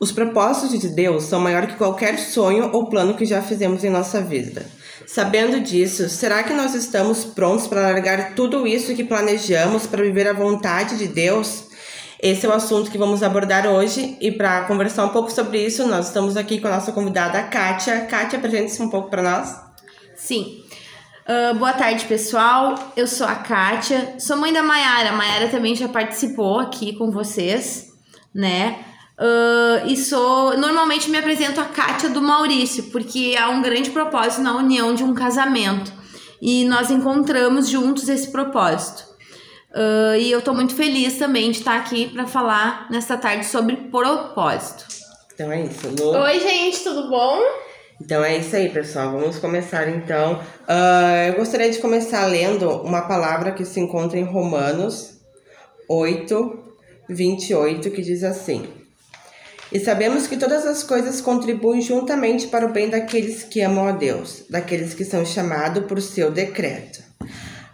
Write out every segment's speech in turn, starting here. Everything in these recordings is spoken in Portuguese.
Os propósitos de Deus são maiores que qualquer sonho ou plano que já fizemos em nossa vida. Sabendo disso, será que nós estamos prontos para largar tudo isso que planejamos para viver a vontade de Deus? Esse é o assunto que vamos abordar hoje e para conversar um pouco sobre isso, nós estamos aqui com a nossa convidada Kátia. Kátia, apresente-se um pouco para nós. Sim. Uh, boa tarde, pessoal. Eu sou a Kátia, sou mãe da Maiara. A Maiara também já participou aqui com vocês, né? Uh, e sou. Normalmente me apresento a Kátia do Maurício, porque há um grande propósito na união de um casamento. E nós encontramos juntos esse propósito. Uh, e eu tô muito feliz também de estar aqui para falar nesta tarde sobre propósito. Então é isso, Lu. Oi, gente, tudo bom? Então é isso aí, pessoal. Vamos começar então. Uh, eu gostaria de começar lendo uma palavra que se encontra em Romanos 8, 28, que diz assim. E sabemos que todas as coisas contribuem juntamente para o bem daqueles que amam a Deus, daqueles que são chamados por seu decreto.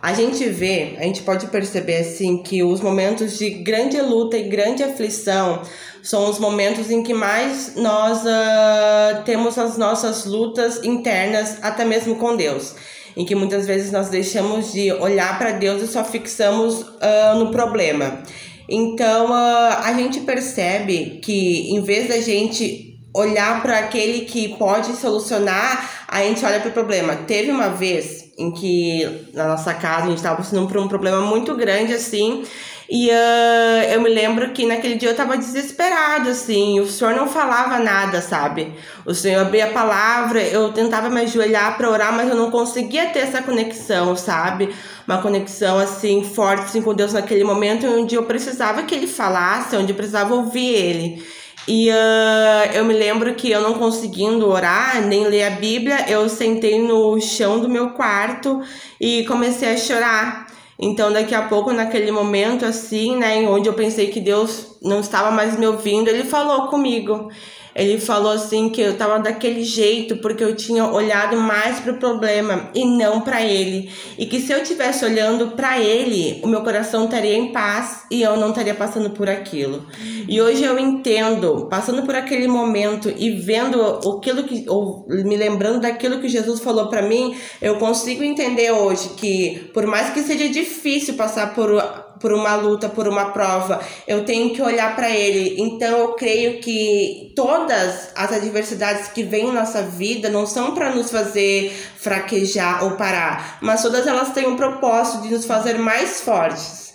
A gente vê, a gente pode perceber assim que os momentos de grande luta e grande aflição são os momentos em que mais nós uh, temos as nossas lutas internas, até mesmo com Deus. Em que muitas vezes nós deixamos de olhar para Deus e só fixamos uh, no problema. Então uh, a gente percebe que em vez da gente olhar para aquele que pode solucionar, a gente olha para o problema. Teve uma vez em que na nossa casa a gente estava passando por um problema muito grande assim. E uh, eu me lembro que naquele dia eu tava desesperado, assim, o senhor não falava nada, sabe? O senhor abria a palavra, eu tentava me ajoelhar para orar, mas eu não conseguia ter essa conexão, sabe? Uma conexão, assim, forte assim, com Deus naquele momento onde eu precisava que ele falasse, onde eu precisava ouvir ele. E uh, eu me lembro que eu não conseguindo orar, nem ler a Bíblia, eu sentei no chão do meu quarto e comecei a chorar. Então, daqui a pouco, naquele momento, assim, né, onde eu pensei que Deus não estava mais me ouvindo, ele falou comigo. Ele falou assim que eu tava daquele jeito porque eu tinha olhado mais pro problema e não para ele. E que se eu tivesse olhando para ele, o meu coração estaria em paz e eu não estaria passando por aquilo. E hoje eu entendo, passando por aquele momento e vendo aquilo que ou me lembrando daquilo que Jesus falou para mim, eu consigo entender hoje que por mais que seja difícil passar por por uma luta, por uma prova, eu tenho que olhar para ele. Então eu creio que todas as adversidades que vêm em nossa vida não são para nos fazer fraquejar ou parar, mas todas elas têm um propósito de nos fazer mais fortes.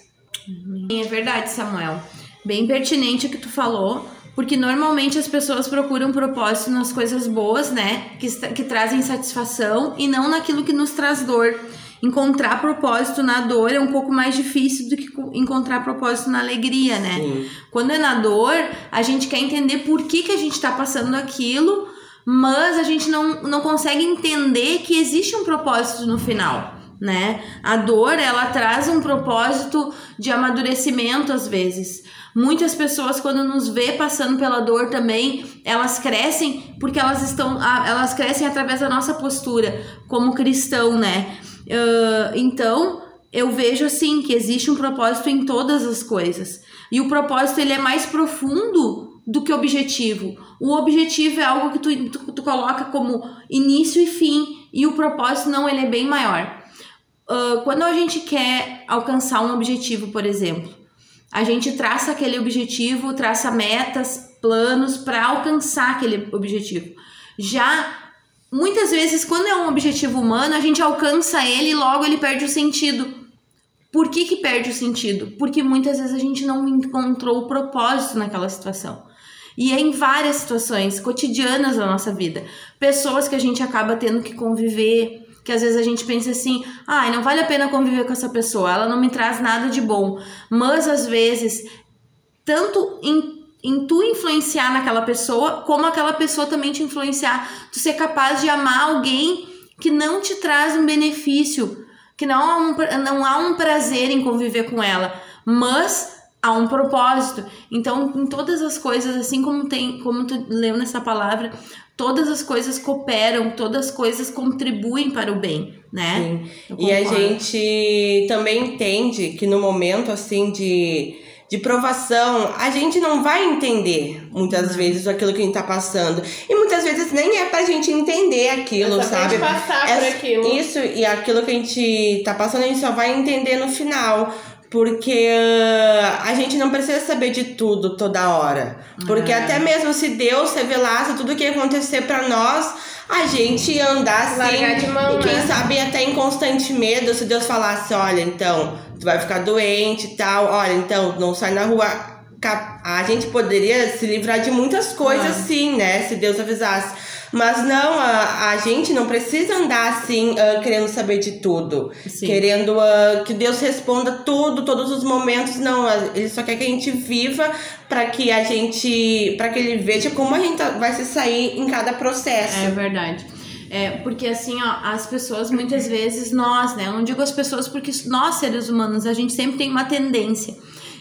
É verdade, Samuel. Bem pertinente o que tu falou. Porque normalmente as pessoas procuram propósito nas coisas boas, né? Que, que trazem satisfação e não naquilo que nos traz dor encontrar propósito na dor é um pouco mais difícil do que encontrar propósito na alegria, né? Sim. Quando é na dor, a gente quer entender por que, que a gente tá passando aquilo, mas a gente não, não consegue entender que existe um propósito no final. Né? A dor, ela traz um propósito de amadurecimento às vezes. Muitas pessoas quando nos vê passando pela dor também, elas crescem porque elas estão, elas crescem através da nossa postura como cristão, né? Uh, então, eu vejo assim que existe um propósito em todas as coisas. E o propósito ele é mais profundo do que objetivo. O objetivo é algo que tu, tu, tu coloca como início e fim, e o propósito não, ele é bem maior. Uh, quando a gente quer alcançar um objetivo, por exemplo, a gente traça aquele objetivo, traça metas, planos para alcançar aquele objetivo. Já muitas vezes, quando é um objetivo humano, a gente alcança ele e logo ele perde o sentido. Por que, que perde o sentido? Porque muitas vezes a gente não encontrou o propósito naquela situação. E é em várias situações cotidianas da nossa vida. Pessoas que a gente acaba tendo que conviver, que às vezes a gente pensa assim, ai, ah, não vale a pena conviver com essa pessoa, ela não me traz nada de bom. Mas às vezes, tanto em em tu influenciar naquela pessoa, como aquela pessoa também te influenciar. Tu ser capaz de amar alguém que não te traz um benefício, que não há um, não há um prazer em conviver com ela, mas há um propósito. Então, em todas as coisas, assim como tem, como tu leu nessa palavra, todas as coisas cooperam, todas as coisas contribuem para o bem, né? Sim. E a gente também entende que no momento assim de de provação, a gente não vai entender muitas vezes aquilo que a gente tá passando. E muitas vezes nem é pra gente entender aquilo, é sabe? passar é, por aquilo. Isso, e aquilo que a gente tá passando, a gente só vai entender no final. Porque uh, a gente não precisa saber de tudo toda hora. Porque é. até mesmo se Deus revelasse tudo o que ia acontecer para nós, a gente andar assim. Mão, e quem né? sabe até em constante medo, se Deus falasse, olha, então, tu vai ficar doente e tal, olha, então, não sai na rua. A gente poderia se livrar de muitas coisas, ah. sim, né? Se Deus avisasse. Mas não, a, a gente não precisa andar assim, uh, querendo saber de tudo. Sim. Querendo uh, que Deus responda tudo, todos os momentos. Não, ele só quer que a gente viva para que a gente. para que ele veja como a gente vai se sair em cada processo. É verdade. É, porque assim, ó, as pessoas muitas vezes, nós, né? Eu não digo as pessoas porque nós, seres humanos, a gente sempre tem uma tendência.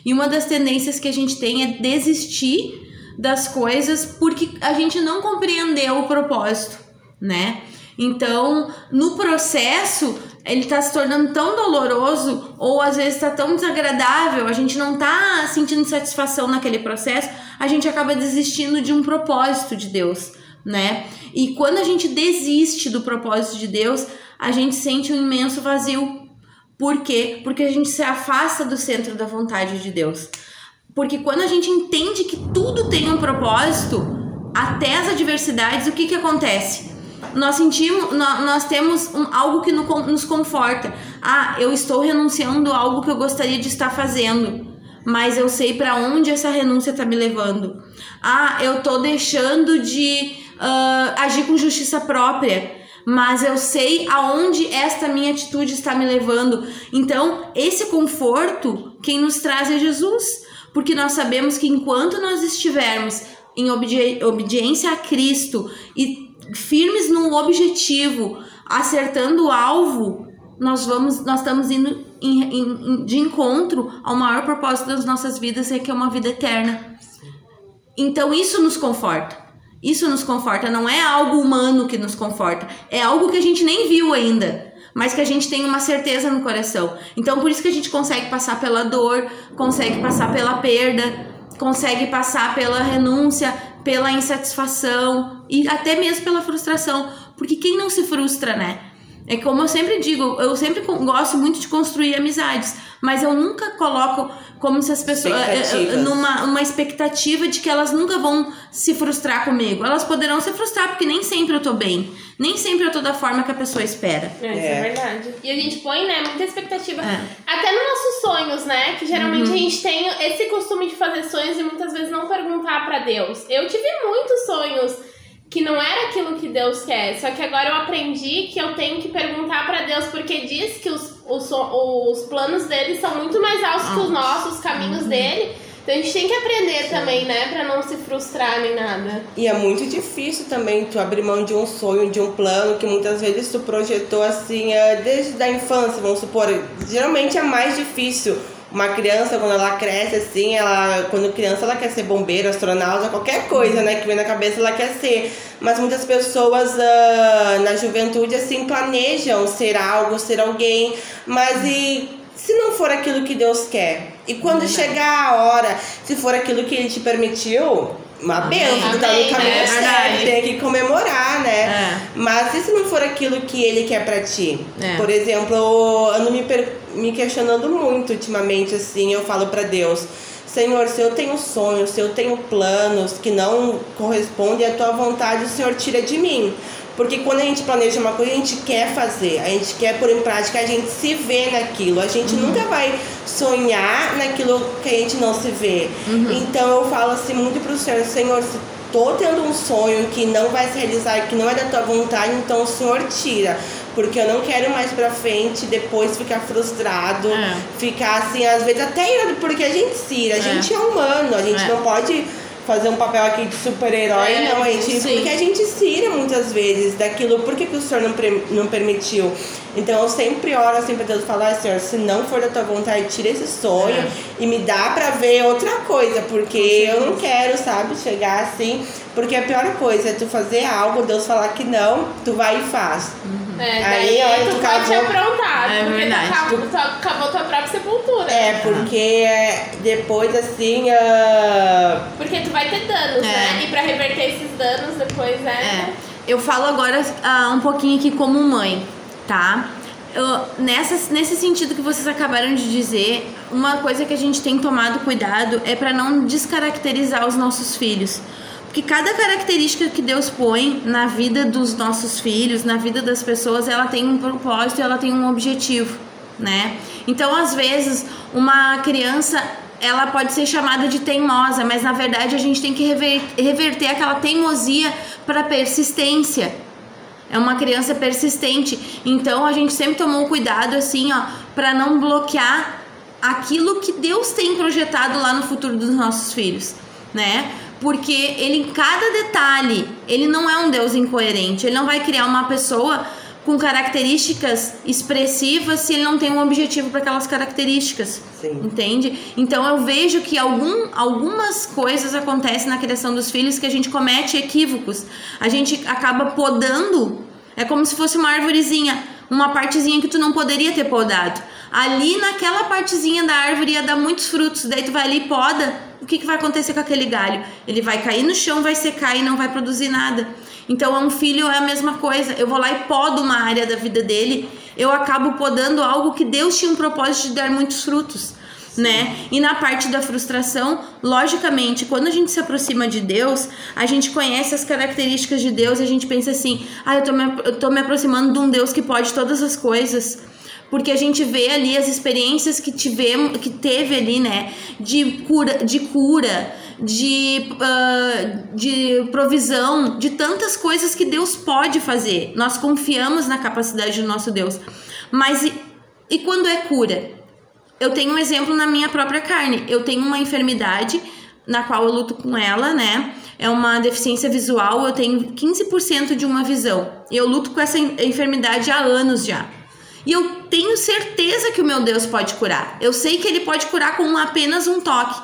E uma das tendências que a gente tem é desistir das coisas porque a gente não compreendeu o propósito, né? Então, no processo, ele tá se tornando tão doloroso ou às vezes tá tão desagradável, a gente não tá sentindo satisfação naquele processo, a gente acaba desistindo de um propósito de Deus, né? E quando a gente desiste do propósito de Deus, a gente sente um imenso vazio. Por quê? Porque a gente se afasta do centro da vontade de Deus. Porque quando a gente entende que tudo tem um propósito, até as adversidades, o que, que acontece? Nós sentimos, nós, nós temos um, algo que no, nos conforta. Ah, eu estou renunciando a algo que eu gostaria de estar fazendo, mas eu sei para onde essa renúncia está me levando. Ah, eu estou deixando de uh, agir com justiça própria, mas eu sei aonde esta minha atitude está me levando. Então, esse conforto, quem nos traz é Jesus porque nós sabemos que enquanto nós estivermos em obedi obediência a Cristo e firmes no objetivo, acertando o alvo, nós vamos, nós estamos indo em, em, de encontro ao maior propósito das nossas vidas, que é uma vida eterna. Então isso nos conforta. Isso nos conforta, não é algo humano que nos conforta, é algo que a gente nem viu ainda mas que a gente tem uma certeza no coração. Então, por isso que a gente consegue passar pela dor, consegue passar pela perda, consegue passar pela renúncia, pela insatisfação e até mesmo pela frustração. Porque quem não se frustra, né? É como eu sempre digo, eu sempre gosto muito de construir amizades, mas eu nunca coloco como se as pessoas eh, eh, numa uma expectativa de que elas nunca vão se frustrar comigo. Elas poderão se frustrar porque nem sempre eu tô bem, nem sempre eu tô da forma que a pessoa espera. É, isso é, é verdade. E a gente põe, né, muita expectativa. É. Até nos nossos sonhos, né, que geralmente uhum. a gente tem esse costume de fazer sonhos e muitas vezes não perguntar para Deus. Eu tive muitos sonhos que não era aquilo que Deus quer. Só que agora eu aprendi que eu tenho que perguntar para Deus, porque diz que os, os, os planos dele são muito mais altos que os nossos, os caminhos uhum. dele. Então a gente tem que aprender Sim. também, né? Pra não se frustrar nem nada. E é muito difícil também tu abrir mão de um sonho, de um plano que muitas vezes tu projetou assim é, desde a infância, vamos supor. Geralmente é mais difícil uma criança, quando ela cresce assim, ela, quando criança, ela quer ser bombeiro, astronauta, qualquer coisa, né, que vem na cabeça, ela quer ser. Mas muitas pessoas uh, na juventude, assim, planejam ser algo, ser alguém, mas e se não for aquilo que Deus quer? E quando chegar a hora, se for aquilo que Ele te permitiu, uma benção, tá no caminho é certo, tem que comemorar, né? É. Mas e se não for aquilo que ele quer pra ti? É. Por exemplo, eu ando me, me questionando muito ultimamente, assim, eu falo para Deus. Senhor, se eu tenho sonhos, se eu tenho planos que não correspondem à tua vontade, o Senhor tira de mim. Porque quando a gente planeja uma coisa, a gente quer fazer, a gente quer pôr em prática, a gente se vê naquilo. A gente uhum. nunca vai sonhar naquilo que a gente não se vê. Uhum. Então eu falo assim muito pro Senhor, Senhor, se tô tendo um sonho que não vai se realizar, que não é da tua vontade, então o Senhor tira. Porque eu não quero mais pra frente depois ficar frustrado, é. ficar assim, às vezes até irado, porque a gente se ira, a é. gente é humano, a gente é. não pode fazer um papel aqui de super-herói, é, não, gente, sim. porque a gente se ira muitas vezes daquilo, por que, que o senhor não, não permitiu? Então eu sempre oro assim pra Deus falar, Senhor, se não for da tua vontade, tira esse sonho é. e me dá pra ver outra coisa, porque eu não quero, sabe, chegar assim, porque a pior coisa é tu fazer algo, Deus falar que não, tu vai e faz. Uhum. É, Aí, daí olha, tu tu pode te acabou- aprontar, É porque verdade. tu acabou, tu acabou tua própria sepultura. É, porque depois assim. ah, Porque tu vai ter danos, É. né? E pra reverter esses danos depois é. É. Eu falo agora ah, um pouquinho aqui como mãe, tá? Eu, nessa, nesse sentido que vocês acabaram de dizer, uma coisa que a gente tem tomado cuidado é para não descaracterizar os nossos filhos. Porque cada característica que Deus põe na vida dos nossos filhos, na vida das pessoas, ela tem um propósito, ela tem um objetivo, né? Então, às vezes, uma criança ela pode ser chamada de teimosa, mas na verdade a gente tem que rever- reverter aquela teimosia para persistência. É uma criança persistente. Então a gente sempre tomou cuidado assim, ó, para não bloquear aquilo que Deus tem projetado lá no futuro dos nossos filhos, né? Porque ele em cada detalhe, ele não é um Deus incoerente. Ele não vai criar uma pessoa com características expressivas se ele não tem um objetivo para aquelas características. Sim. Entende? Então eu vejo que algum, algumas coisas acontecem na criação dos filhos que a gente comete equívocos. A gente acaba podando, é como se fosse uma árvorezinha, uma partezinha que tu não poderia ter podado. Ali naquela partezinha da árvore ia dar muitos frutos, daí tu vai ali e poda, o que, que vai acontecer com aquele galho? Ele vai cair no chão, vai secar e não vai produzir nada. Então, é um filho é a mesma coisa. Eu vou lá e podo uma área da vida dele, eu acabo podando algo que Deus tinha um propósito de dar muitos frutos. Né? E na parte da frustração, logicamente, quando a gente se aproxima de Deus, a gente conhece as características de Deus e a gente pensa assim: ah, eu tô, me, eu tô me aproximando de um Deus que pode todas as coisas porque a gente vê ali as experiências que tivemos, que teve ali, né, de cura, de cura, de, ah, de provisão, de tantas coisas que Deus pode fazer. Nós confiamos na capacidade do nosso Deus. Mas e, e quando é cura? Eu tenho um exemplo na minha própria carne. Eu tenho uma enfermidade na qual eu luto com ela, né? É uma deficiência visual, eu tenho 15% de uma visão. Eu luto com essa en- enfermidade há anos já. E eu tenho certeza que o meu Deus pode curar. Eu sei que ele pode curar com apenas um toque.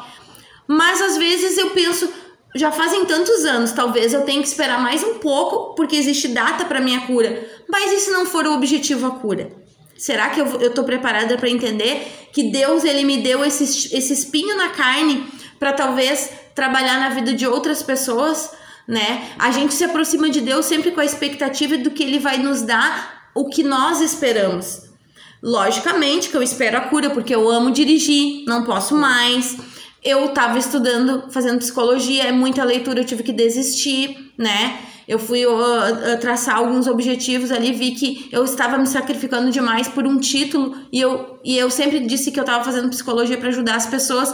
Mas às vezes eu penso, já fazem tantos anos, talvez eu tenha que esperar mais um pouco, porque existe data para minha cura. Mas e se não for o objetivo a cura? Será que eu, eu tô preparada para entender que Deus ele me deu esse, esse espinho na carne para talvez trabalhar na vida de outras pessoas, né? A gente se aproxima de Deus sempre com a expectativa do que ele vai nos dar o que nós esperamos. Logicamente que eu espero a cura, porque eu amo dirigir, não posso mais. Eu tava estudando, fazendo psicologia, é muita leitura, eu tive que desistir, né? Eu fui uh, traçar alguns objetivos ali, vi que eu estava me sacrificando demais por um título e eu, e eu sempre disse que eu estava fazendo psicologia para ajudar as pessoas.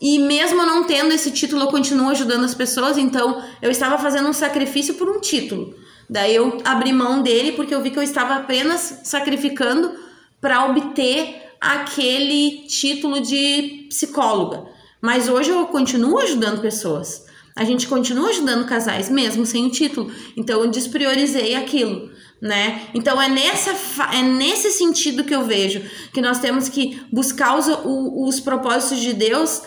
E mesmo não tendo esse título, eu continuo ajudando as pessoas, então eu estava fazendo um sacrifício por um título. Daí eu abri mão dele porque eu vi que eu estava apenas sacrificando para obter aquele título de psicóloga. Mas hoje eu continuo ajudando pessoas. A gente continua ajudando casais mesmo sem o título. Então eu despriorizei aquilo, né? Então é nessa é nesse sentido que eu vejo que nós temos que buscar os, os propósitos de Deus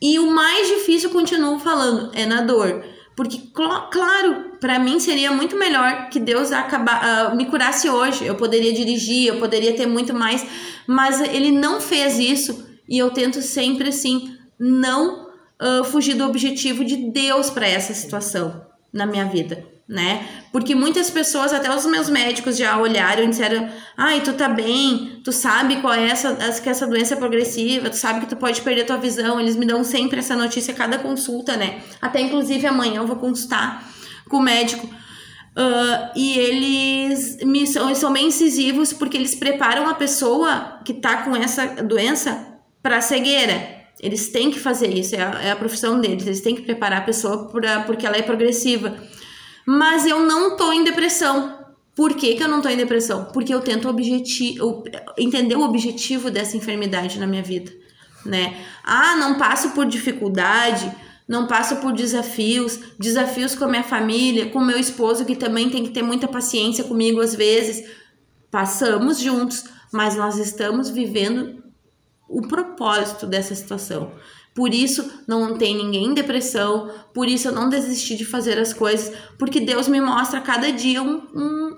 e o mais difícil, continuo falando, é na dor. Porque, cl- claro, para mim seria muito melhor que Deus acabar, ah, me curasse hoje. Eu poderia dirigir, eu poderia ter muito mais. Mas Ele não fez isso. E eu tento sempre, assim, não ah, fugir do objetivo de Deus para essa situação na minha vida, né? Porque muitas pessoas, até os meus médicos já olharam e disseram: ai, tu tá bem, tu sabe qual é essa, que essa doença é progressiva, tu sabe que tu pode perder tua visão. Eles me dão sempre essa notícia a cada consulta, né? Até inclusive amanhã eu vou consultar com o médico. Ah, e eles me, são, são bem incisivos porque eles preparam a pessoa que tá com essa doença para cegueira. Eles têm que fazer isso, é a, é a profissão deles. Eles têm que preparar a pessoa pra, porque ela é progressiva. Mas eu não tô em depressão. Por que, que eu não tô em depressão? Porque eu tento objeti eu- entender o objetivo dessa enfermidade na minha vida, né? Ah, não passo por dificuldade, não passo por desafios, desafios com a minha família, com meu esposo que também tem que ter muita paciência comigo às vezes. Passamos juntos, mas nós estamos vivendo o propósito dessa situação. Por isso não tem ninguém em depressão, por isso eu não desisti de fazer as coisas, porque Deus me mostra a cada dia um, um,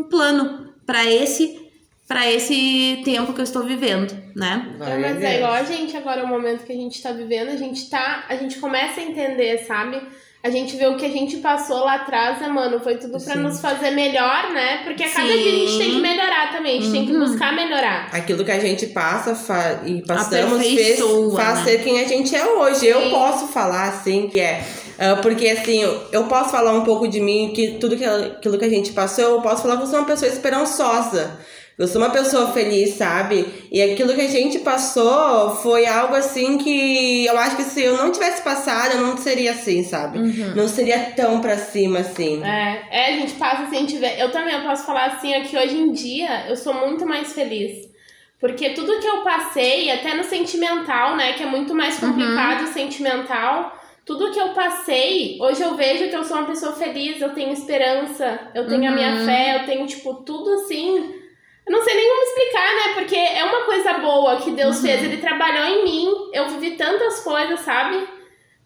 um plano para esse para esse tempo que eu estou vivendo, né? É, mas é igual a gente agora, o momento que a gente tá vivendo, a gente tá. A gente começa a entender, sabe? A gente vê o que a gente passou lá atrás, né, mano? Foi tudo pra Sim. nos fazer melhor, né? Porque a cada Sim. dia a gente tem que melhorar também, a gente tem que Uhum. buscar melhorar. Aquilo que a gente passa fa- e passamos fez, faz né? ser quem a gente é hoje. Eu Sim. posso falar assim, que é. ah, porque assim, eu- eu posso falar um pouco de mim, que tudo que, aquilo que a gente passou, eu posso falar que eu sou uma pessoa esperançosa. Eu sou uma pessoa feliz, sabe? E aquilo que a gente passou foi algo assim que eu acho que se eu não tivesse passado, eu não seria assim, sabe? Uhum. Não seria tão pra cima assim. É, é, a gente passa assim, a gente vê. Eu também eu posso falar assim, é que hoje em dia eu sou muito mais feliz. Porque tudo que eu passei, até no sentimental, né, que é muito mais complicado o sentimental, tudo que eu passei, hoje eu vejo que eu sou uma pessoa feliz, eu tenho esperança, eu tenho a minha Uhum. fé, eu tenho, tipo, tudo assim. Eu não sei nem como explicar, né? Porque é uma coisa boa que Deus Uhum. fez, Ele trabalhou em mim, eu vivi tantas coisas, sabe?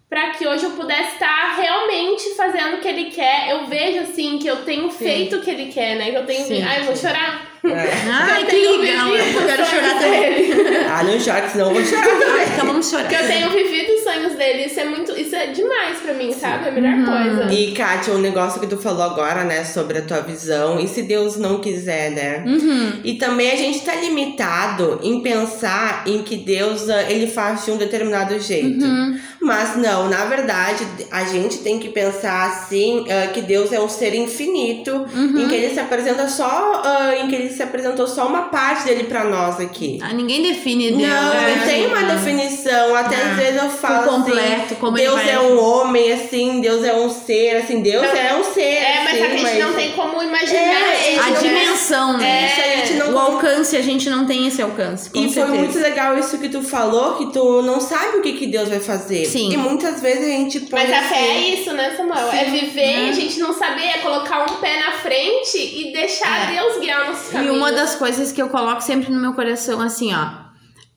Pra que hoje eu pudesse estar realmente fazendo o que Ele quer. Eu vejo, assim, que eu tenho feito o que Ele quer, né? Que eu tenho. Sim, Ai, eu vou chorar. É. Ai, que tenho legal. Eu quero chorar também. Ah, não chora, senão eu vou chorar também. Então vamos chorar. Que eu tenho vivido sonhos dele. Isso é muito. Isso é demais pra mim, sabe? É a melhor coisa. E, Kátia, um negócio que tu falou agora, né, sobre a tua visão, e se Deus não quiser, né? Uhum. E também a gente tá limitado em pensar em que Deus, ah, ele faz de um determinado jeito. Uhum. Mas não, na verdade, a gente tem que pensar assim, ah, que Deus é um ser infinito, Uhum. em que ele se apresenta só, ah, em que ele se apresentou só uma parte dele pra nós aqui. Ah, ninguém define Deus. Não, né? não tem uma Não. definição. Até Ah, às vezes eu falo por completo, assim, como Deus é um homem, assim, Deus é um ser, assim, Deus Não. é um ser. É, mas assim, a gente mas- não tem como imaginar É. A né? dimensão, né? Gente não O alcance, a gente não tem esse alcance. E foi certeza. muito legal isso que tu falou, que tu não sabe o que, que Deus vai fazer. Sim. E muitas vezes a gente põe Mas a fé é assim, isso, né, Samuel? É viver e a gente não saber, é colocar um pé na frente e deixar É. Deus guiar nossos E caminhos. uma das coisas que eu coloco sempre no meu coração, assim, ó.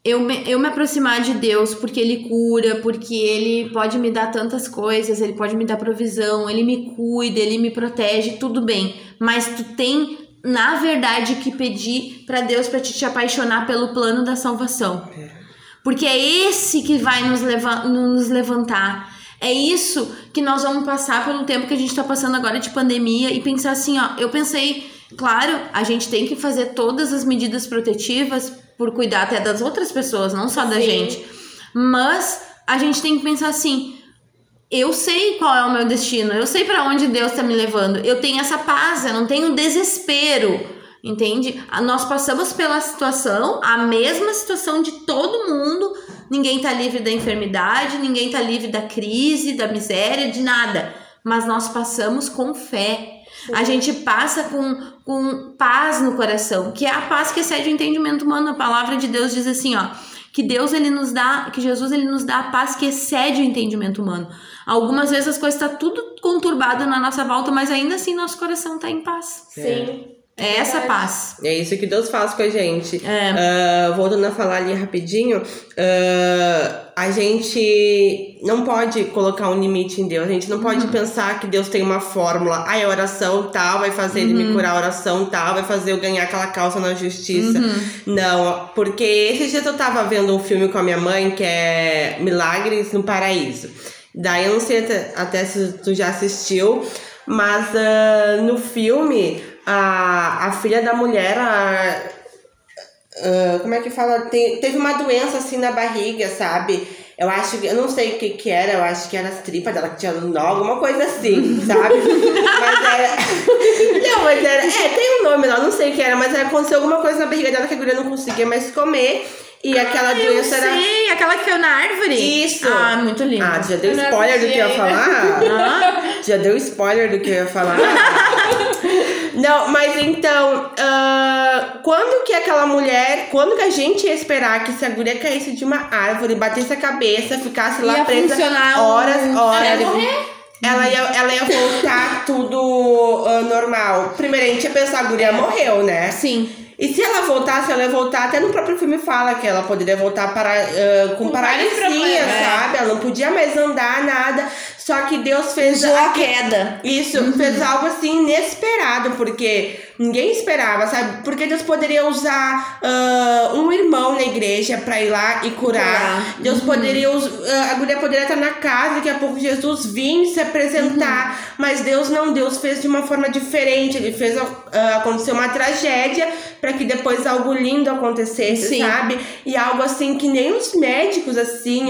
Eu me, eu me aproximar de Deus porque Ele cura, porque Ele pode me dar tantas coisas, Ele pode me dar provisão, Ele me cuida, Ele me protege, tudo bem. Mas tu tem, na verdade, que pedir pra Deus pra te, te apaixonar pelo plano da salvação. Porque é esse que vai nos, leva nos levantar. É isso que nós vamos passar pelo tempo que a gente tá passando agora de pandemia e pensar assim, ó. Eu pensei, claro, a gente tem que fazer todas as medidas protetivas por cuidar até das outras pessoas, não só da Sim. gente. Mas a gente tem que pensar assim. Eu sei qual é o meu destino, eu sei pra onde Deus tá me levando. Eu tenho essa paz, eu não tenho desespero. Entende? Nós passamos pela situação, a mesma situação de todo mundo. Ninguém tá livre da enfermidade, ninguém tá livre da crise, da miséria, de nada. Mas nós passamos com fé. A gente passa com, com paz no coração, que é a paz que excede o entendimento humano. A palavra de Deus diz assim, ó, que Deus ele nos dá, que Jesus ele nos dá a paz que excede o entendimento humano. Algumas vezes as coisas tá tudo conturbado na nossa volta, mas ainda assim nosso coração tá em paz. Sim. É essa verdade. paz. É isso que Deus faz com a gente. É. Ah, voltando a falar ali rapidinho, ah, a gente não pode colocar um limite em Deus. A gente não pode pensar que Deus tem uma fórmula. Ah, a oração tal vai fazer ele me curar, a oração tal vai fazer eu ganhar aquela calça na justiça. Não, porque esses dias eu tava vendo um filme com a minha mãe que é Milagres no Paraíso. Daí eu não sei até, até se tu já assistiu, mas ah, no filme a, a filha da mulher, a, ah, como é que fala? Tem- teve uma doença assim na barriga, sabe? Eu acho que, eu não sei o que que era, eu acho que era as tripas dela que tinha nó, alguma coisa assim, sabe? mas era. não, mas era. É, tem um nome lá, não sei o que era, mas aconteceu alguma coisa na barriga dela que a guria não conseguia mais comer. E aquela Eu doença era. sei, aquela que caiu na árvore. Isso. Ah, muito lindo. Ah, já deu Eu spoiler do que eu ia falar? Ah, Já deu spoiler do que eu ia falar? Não, mas então, ah, quando que aquela mulher, quando que a gente ia esperar que se a guria caísse de uma árvore, batesse a cabeça, ficasse lá Ia presa horas, horas. Ela ia morrer. Ela ia, ela ia voltar tudo ah, normal. Primeiro a gente ia pensar, a guria morreu, né? sim. E se ela voltasse, ela ia voltar, até no próprio filme fala que ela poderia voltar para, ah, com, Com paralisia, problemas, é. sabe? Ela não podia mais andar, nada. Só que Deus fez Usou a queda. Isso, fez algo assim inesperado, porque ninguém esperava, sabe? Porque Deus poderia usar ah, um irmão na igreja pra ir lá e curar. Deus poderia us- ah, a mulher poderia estar na casa, daqui a pouco Jesus vir se apresentar. Mas Deus não, Deus fez de uma forma diferente. Ele fez ah, acontecer uma tragédia para que depois algo lindo acontecesse, Sim. sabe? E algo assim que nem os médicos assim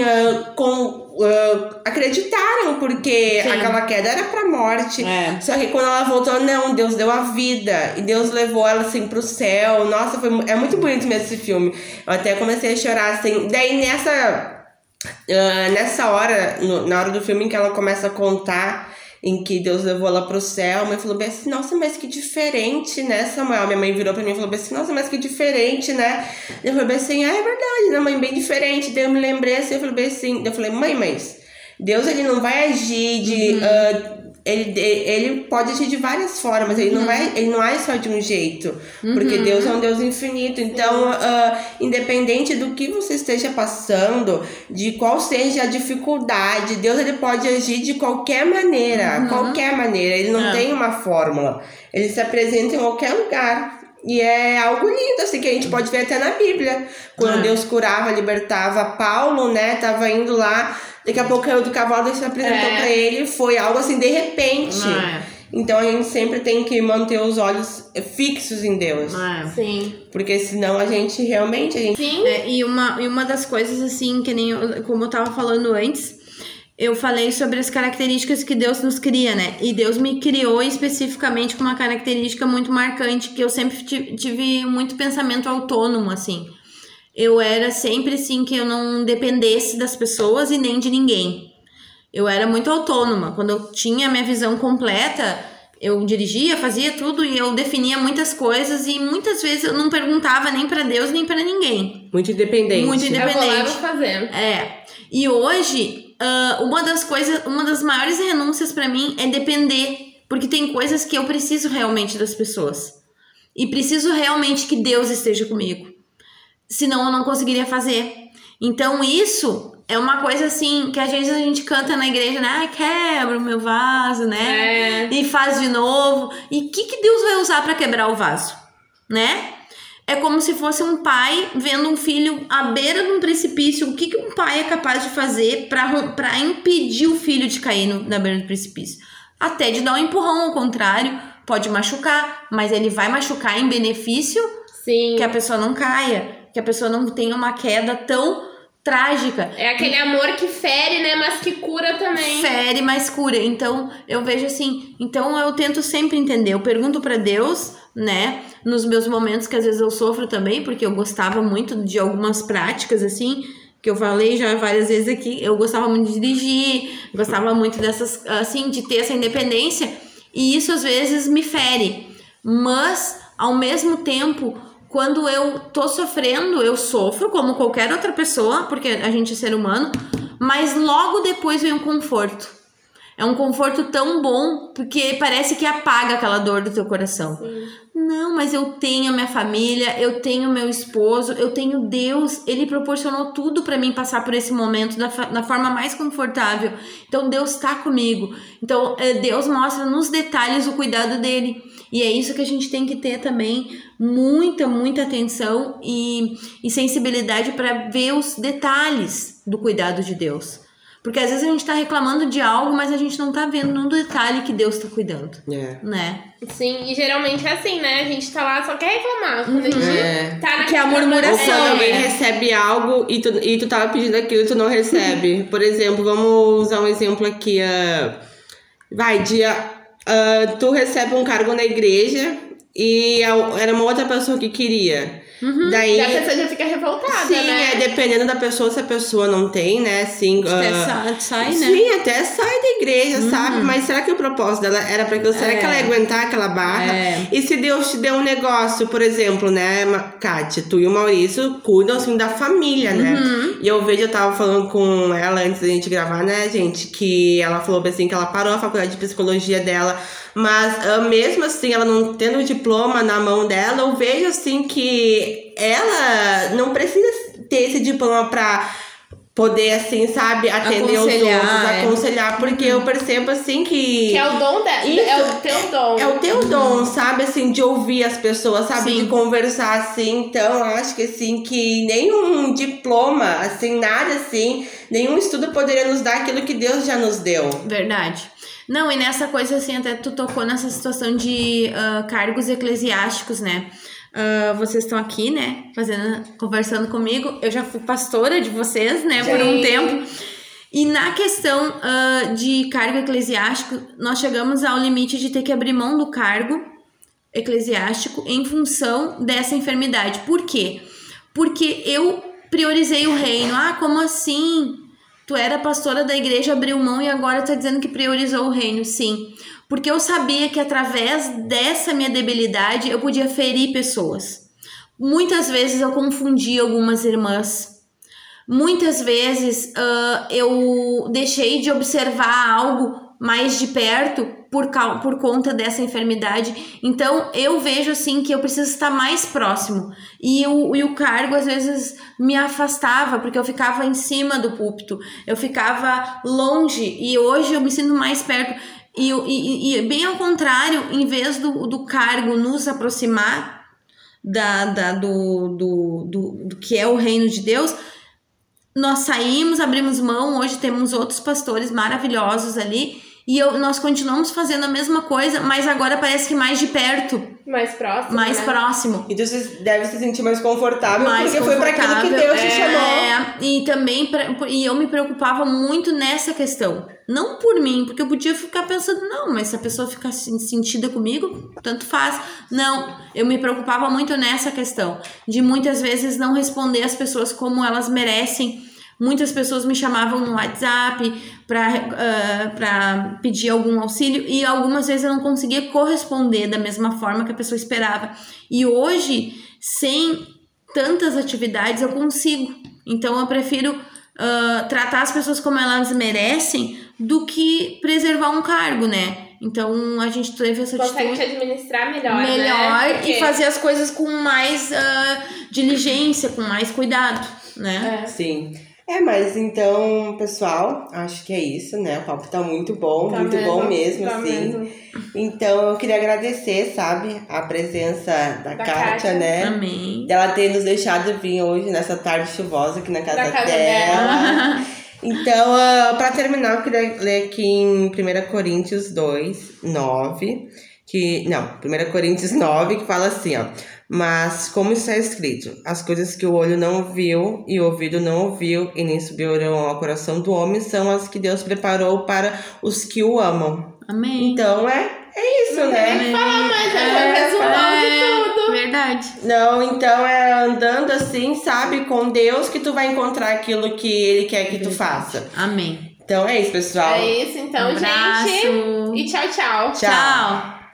com ah, acreditaram, porque Sim. aquela queda era pra morte. É. Só que quando ela voltou, não, Deus deu a vida. E Deus levou ela assim pro céu. Nossa, foi, é muito bonito mesmo esse filme. Eu até comecei a chorar assim. Daí nessa. ah, nessa hora, no- na hora do filme em que ela começa a contar em que Deus levou ela pro céu, a mãe falou bem assim, nossa, mas que diferente, né, Samuel? Minha mãe virou pra mim e falou bem assim, nossa, mas que diferente, né? Eu falei bem assim, ah, é verdade, né, mãe, bem diferente. Daí eu me lembrei assim, eu falei bem assim, eu falei, mãe, mas Deus ele não vai agir de. ah, ele, ele pode agir de várias formas, ele não vai, ele não age só de um jeito. Porque Deus é um Deus infinito. Então, ah, independente do que você esteja passando, de qual seja a dificuldade, Deus ele pode agir de qualquer maneira. Qualquer maneira. Ele não É. tem uma fórmula. Ele se apresenta em qualquer lugar. E é algo lindo, assim, que a gente pode ver até na Bíblia. Quando É. Deus curava, libertava Paulo, né? Tava indo lá, daqui a pouco caiu do cavalo e se apresentou É. pra ele. Foi algo assim, de repente. É. Então a gente sempre tem que manter os olhos fixos em Deus. É. Sim. Porque senão a gente realmente. A gente... Sim. É, e, uma, e uma das coisas, assim, que nem eu, como eu tava falando antes, eu falei sobre as características que Deus nos cria, né? E Deus me criou especificamente com uma característica muito marcante, que eu sempre ti- tive muito pensamento autônomo, assim. Eu era sempre assim que eu não dependesse das pessoas e nem de ninguém. Eu era muito autônoma. Quando eu tinha a minha visão completa, eu dirigia, fazia tudo e eu definia muitas coisas e muitas vezes eu não perguntava nem pra Deus nem pra ninguém. Muito independente. Muito Eu vou lá e independente. vou fazer. É. E hoje, ah, uma das coisas, uma das maiores renúncias pra mim é depender, porque tem coisas que eu preciso realmente das pessoas. E preciso realmente que Deus esteja comigo. Senão eu não conseguiria fazer. Então isso é uma coisa assim que às vezes a gente canta na igreja, né? Ah, quebra o meu vaso, né? É. E faz de novo. E o que, que Deus vai usar pra quebrar o vaso? Né? É como se fosse um pai vendo um filho à beira de um precipício. O que, que um pai é capaz de fazer pra impedir o filho de cair no, na beira do precipício? Até de dar um empurrão ao contrário, pode machucar, mas ele vai machucar em benefício Sim. que a pessoa não caia, que a pessoa não tenha uma queda tão trágica. É aquele amor que fere, né? Mas que cura também. Fere, mas cura. Então, eu vejo assim. Então, eu tento sempre entender. Eu pergunto pra Deus, né? Nos meus momentos que às vezes eu sofro também, porque eu gostava muito de algumas práticas, assim. Que eu falei já várias vezes aqui. Eu gostava muito de dirigir, gostava muito dessas. Assim, de ter essa independência. E isso às vezes me fere. Mas, ao mesmo tempo. Quando eu tô sofrendo, eu sofro como qualquer outra pessoa, porque a gente é ser humano, mas logo depois vem um conforto. É um conforto tão bom, porque parece que apaga aquela dor do teu coração. Não, mas eu tenho a minha família, eu tenho meu esposo, eu tenho Deus. Ele proporcionou tudo pra mim passar por esse momento da, da forma mais confortável. Então Deus tá comigo. Então eh, Deus mostra nos detalhes o cuidado dele. E é isso que a gente tem que ter também muita, muita atenção e, e sensibilidade para ver os detalhes do cuidado de Deus. Porque às vezes a gente tá reclamando de algo, mas a gente não tá vendo no detalhe que Deus tá cuidando, É. né? Sim, e geralmente é assim, né? A gente tá lá, só quer reclamar. Quando a gente É. tá na Que é a murmuração, Ou quando alguém É. recebe algo e tu, e tu tava pedindo aquilo e tu não recebe. Por exemplo, vamos usar um exemplo aqui. ah, vai, dia. Ah, tu recebe um cargo na igreja e a- era uma outra pessoa que queria. Daí. E a pessoa já fica revoltada, Sim, né? é dependendo da pessoa, se a pessoa não tem, né? Assim, Até sa- sai, né? Sim, até sai da igreja, sabe? Mas será que o propósito dela era pra aquilo? Será É. que ela ia aguentar aquela barra? É. E se Deus te deu um negócio, por exemplo, né, Kátia, tu e o Maurício cuidam assim da família, né? Uhum. E eu vejo, eu tava falando com ela antes da gente gravar, né, gente, que ela falou assim que ela parou a faculdade de psicologia dela, mas ah, mesmo assim, ela não tendo o diploma na mão dela, eu vejo assim que ela não precisa ter esse diploma pra poder, assim, sabe, atender os outros, Aconselhar, é. aconselhar, porque eu percebo, assim, que... Que é o dom dela. É o teu dom. É o teu dom, sabe, assim, de ouvir as pessoas, sabe, Sim. de conversar, assim, então, acho que, assim, que nenhum diploma, assim, nada, assim, nenhum estudo poderia nos dar aquilo que Deus já nos deu. Verdade. Não, e nessa coisa assim, até tu tocou nessa situação de ah, cargos eclesiásticos, né? Ah, vocês estão aqui, né? Fazendo, conversando comigo. Eu já fui pastora de vocês, né? Por um tempo. E na questão ah, de cargo eclesiástico, nós chegamos ao limite de ter que abrir mão do cargo eclesiástico em função dessa enfermidade. Por quê? Porque eu priorizei o reino. Ah, como assim? Tu era pastora da igreja, abriu mão e agora tá dizendo que priorizou o reino. Sim. Porque eu sabia que através dessa minha debilidade eu podia ferir pessoas. Muitas vezes eu confundi algumas irmãs. Muitas vezes ah, eu deixei de observar algo mais de perto por, por conta dessa enfermidade. Então eu vejo assim que eu preciso estar mais próximo. E o, e o cargo às vezes me afastava, porque eu ficava em cima do púlpito, eu ficava longe, e hoje eu me sinto mais perto. E, e, e bem ao contrário, em vez do, do cargo nos aproximar da, da, do, do, do, do que é o reino de Deus, nós saímos, abrimos mão, hoje temos outros pastores maravilhosos ali, e eu, nós continuamos fazendo a mesma coisa, mas agora parece que mais de perto, Mais próximo. mais né? próximo. E você deve se sentir mais confortável, Mais porque foi para aquilo que Deus te chamou. É, e também, pra, e eu me preocupava muito nessa questão. Não por mim, porque eu podia ficar pensando, não, mas se a pessoa ficar assim, sentida comigo, tanto faz. Não, eu me preocupava muito nessa questão, de muitas vezes não responder as pessoas como elas merecem. Muitas pessoas me chamavam no WhatsApp para pedir algum auxílio e algumas vezes eu não conseguia corresponder da mesma forma que a pessoa esperava. E hoje, sem tantas atividades, eu consigo. Então eu prefiro ah, tratar as pessoas como elas merecem do que preservar um cargo, né? Então a gente teve essa Consegue atitude te administrar melhor, melhor né? e Porque- fazer as coisas com mais ah, diligência, com mais cuidado, né? É. Sim. É, mas então, pessoal, acho que é isso, né? O papo tá muito bom, Tá muito bom mesmo, tá assim. mesmo. Então, eu queria agradecer, sabe, a presença da, Da Kátia, Kátia. né? Amém. Dela ter nos deixado vir hoje nessa tarde chuvosa aqui na casa, Da casa dela. Então, ah, pra terminar, eu queria ler aqui em 1 Coríntios 2, 9, que. Não, 1 Coríntios 9, que fala assim, ó. Mas, como está escrito, as coisas que o olho não viu e o ouvido não ouviu e nem subiram ao coração do homem são as que Deus preparou para os que o amam. Amém. Então, é, é isso, né? falar mais, É, o resumão é, de tudo. Verdade. Não, então é andando assim, sabe, com Deus que tu vai encontrar aquilo que Ele quer que tu faça. Amém. Então é isso, pessoal. É isso, então, Um gente. E tchau, tchau. Tchau. Tchau.